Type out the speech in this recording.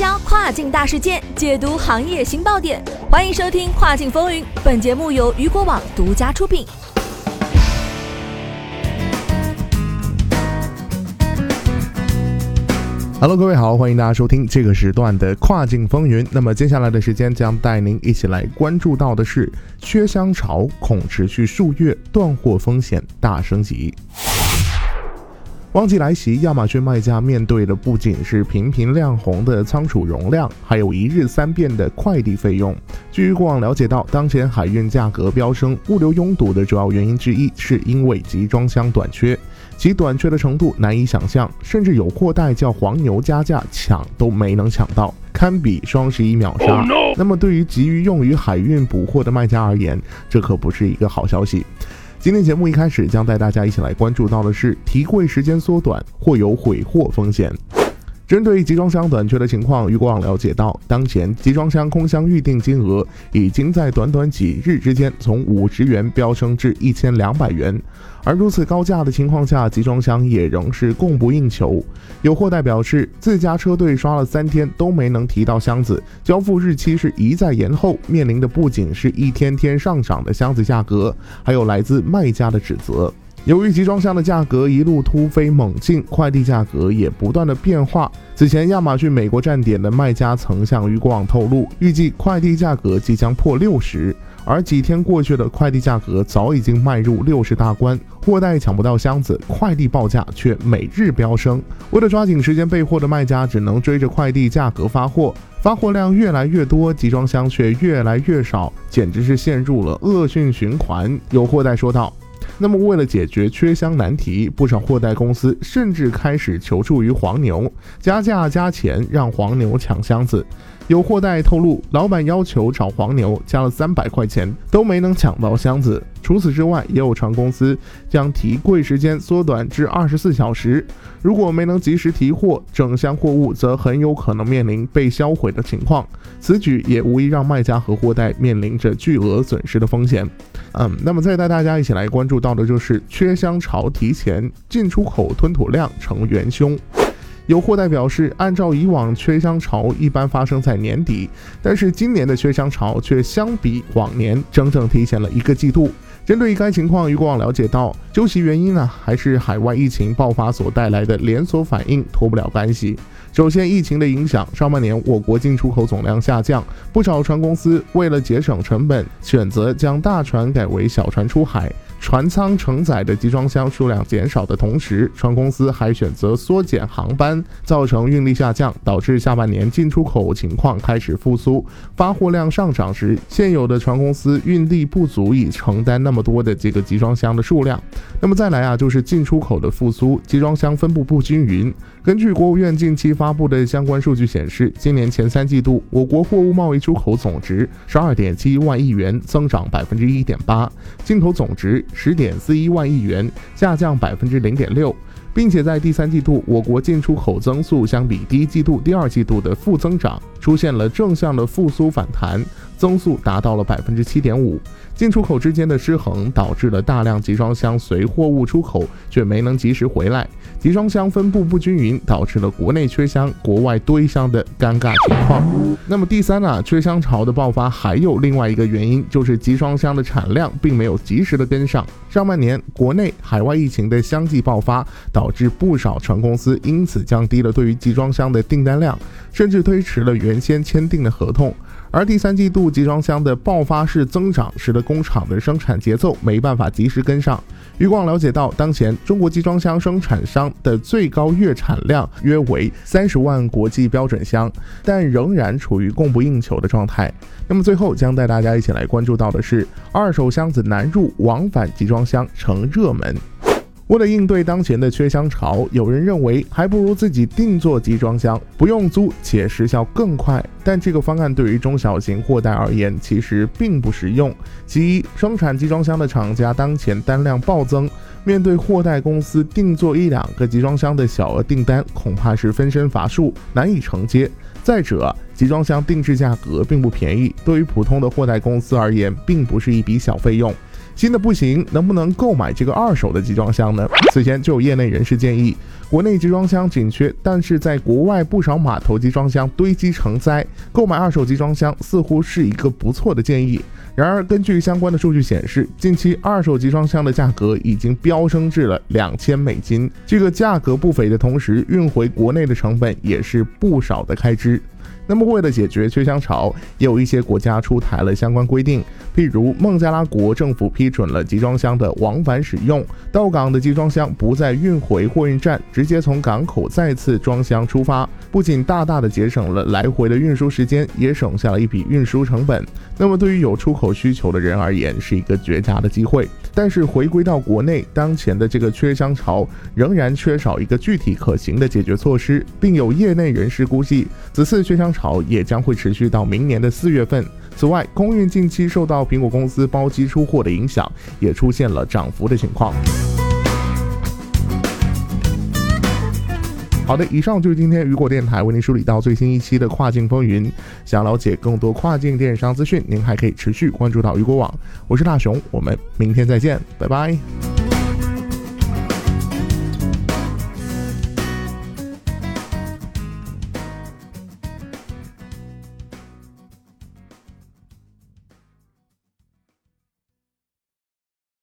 销跨境大事件，解读行业新爆点。欢迎收听《跨境风云》，本节目由雨果网独家出品。Hello，各位好，欢迎大家收听这个时段的《跨境风云》。那么接下来的时间将带您一起来关注到的是，缺箱潮恐持续数月，断货风险大升级。旺季来袭，亚马逊卖家面对的不仅是频频亮红的仓储容量，还有一日三变的快递费用。据过往了解到，当前海运价格飙升，物流拥堵的主要原因之一是因为集装箱短缺，其短缺的程度难以想象，甚至有货代叫黄牛加价抢都没能抢到，堪比双十一秒杀。那么，对于急于用于海运补货的卖家而言，这可不是一个好消息。今天节目一开始将带大家一起来关注到的是提柜时间缩短或有毁货风险。针对集装箱短缺的情况，余国网了解到，当前集装箱空箱预订金额已经在短短几日之间从五十元飙升至一千两百元。而如此高价的情况下，集装箱也仍是供不应求。有货代表示，自家车队刷了三天都没能提到箱子，交付日期是一再延后，面临的不仅是一天天上涨的箱子价格，还有来自卖家的指责。由于集装箱的价格一路突飞猛进，快递价格也不断的变化。此前，亚马逊美国站点的卖家曾向余国网透露，预计快递价格即将破六十。而几天过去了，快递价格早已经迈入六十大关，货代抢不到箱子，快递报价却每日飙升。为了抓紧时间备货的卖家，只能追着快递价格发货，发货量越来越多，集装箱却越来越少，简直是陷入了恶性循环。有货代说道。那么，为了解决缺箱难题，不少货代公司甚至开始求助于黄牛，加价加钱让黄牛抢箱子。有货代透露，老板要求找黄牛加了三百块钱，都没能抢到箱子。除此之外，也有船公司将提柜时间缩短至二十四小时。如果没能及时提货，整箱货物则很有可能面临被销毁的情况。此举也无疑让卖家和货代面临着巨额损失的风险。嗯，那么再带大家一起来关注到的就是缺箱潮提前，进出口吞吐量成元凶。有货代表示，按照以往缺箱潮一般发生在年底，但是今年的缺箱潮却相比往年整整提前了一个季度。针对该情况，余国网了解到，究其原因呢，还是海外疫情爆发所带来的连锁反应脱不了干系。首先，疫情的影响，上半年我国进出口总量下降，不少船公司为了节省成本，选择将大船改为小船出海。船舱承载的集装箱数量减少的同时，船公司还选择缩减航班，造成运力下降，导致下半年进出口情况开始复苏，发货量上涨时，现有的船公司运力不足以承担那么多的这个集装箱的数量。那么再来啊，就是进出口的复苏，集装箱分布不均匀。根据国务院近期发布的相关数据显示，今年前三季度我国货物贸易出口总值十二点七一万亿元，增长百分之一点八；进口总值十点四一万亿元，下降百分之零点六。并且在第三季度，我国进出口增速相比第一季度、第二季度的负增长，出现了正向的复苏反弹，增速达到了百分之七点五。进出口之间的失衡，导致了大量集装箱随货物出口，却没能及时回来。集装箱分布不均匀，导致了国内缺箱、国外堆箱的尴尬情况。那么第三呢？缺箱潮的爆发还有另外一个原因，就是集装箱的产量并没有及时的跟上。上半年国内、海外疫情的相继爆发，导致不少船公司因此降低了对于集装箱的订单量，甚至推迟了原先签订的合同。而第三季度集装箱的爆发式增长，使得工厂的生产节奏没办法及时跟上。余光了解到，当前中国集装箱生产商的最高月产量约为三十万国际标准箱，但仍然处于供不应求的状态。那么最后将带大家一起来关注到的是，二手箱子难入，往返集装箱成热门。为了应对当前的缺箱潮，有人认为还不如自己定做集装箱，不用租且时效更快。但这个方案对于中小型货代而言，其实并不实用。其一，生产集装箱的厂家当前单量暴增，面对货代公司定做一两个集装箱的小额订单，恐怕是分身乏术，难以承接。再者，集装箱定制价格并不便宜，对于普通的货代公司而言，并不是一笔小费用。新的不行，能不能购买这个二手的集装箱呢？此前就有业内人士建议，国内集装箱紧缺，但是在国外不少码头集装箱堆积成灾，购买二手集装箱似乎是一个不错的建议。然而，根据相关的数据显示，近期二手集装箱的价格已经飙升至了两千美金，这个价格不菲的同时，运回国内的成本也是不少的开支。那么，为了解决缺箱潮，也有一些国家出台了相关规定。譬如孟加拉国政府批准了集装箱的往返使用，到港的集装箱不再运回货运站，直接从港口再次装箱出发，不仅大大的节省了来回的运输时间，也省下了一笔运输成本。那么，对于有出口需求的人而言，是一个绝佳的机会。但是，回归到国内，当前的这个缺箱潮仍然缺少一个具体可行的解决措施，并有业内人士估计，此次缺箱潮。也将会持续到明年的四月份。此外，空运近期受到苹果公司包机出货的影响，也出现了涨幅的情况。好的，以上就是今天雨果电台为您梳理到最新一期的跨境风云。想了解更多跨境电商资讯，您还可以持续关注到雨果网。我是大熊，我们明天再见，拜拜。